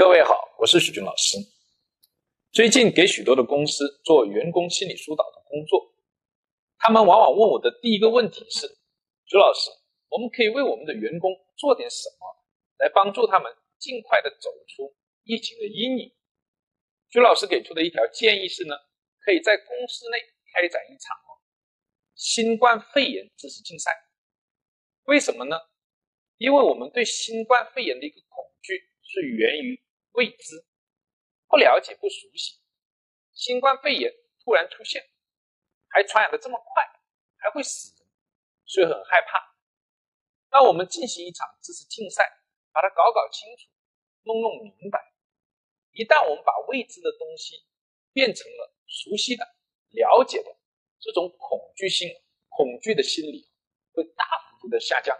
各位好，我是许军老师。最近给许多的公司做员工心理疏导的工作，他们往往问我的第一个问题是：朱老师，我们可以为我们的员工做点什么，来帮助他们尽快的走出疫情的阴影？朱老师给出的一条建议是呢，可以在公司内开展一场新冠肺炎知识竞赛。为什么呢？因为我们对新冠肺炎的一个恐惧是源于。未知、不了解、不熟悉，新冠肺炎突然出现，还传染的这么快，还会死人，所以很害怕。那我们进行一场知识竞赛，把它搞搞清楚，弄弄明白。一旦我们把未知的东西变成了熟悉的、了解的，这种恐惧性、恐惧的心理会大幅度的下降。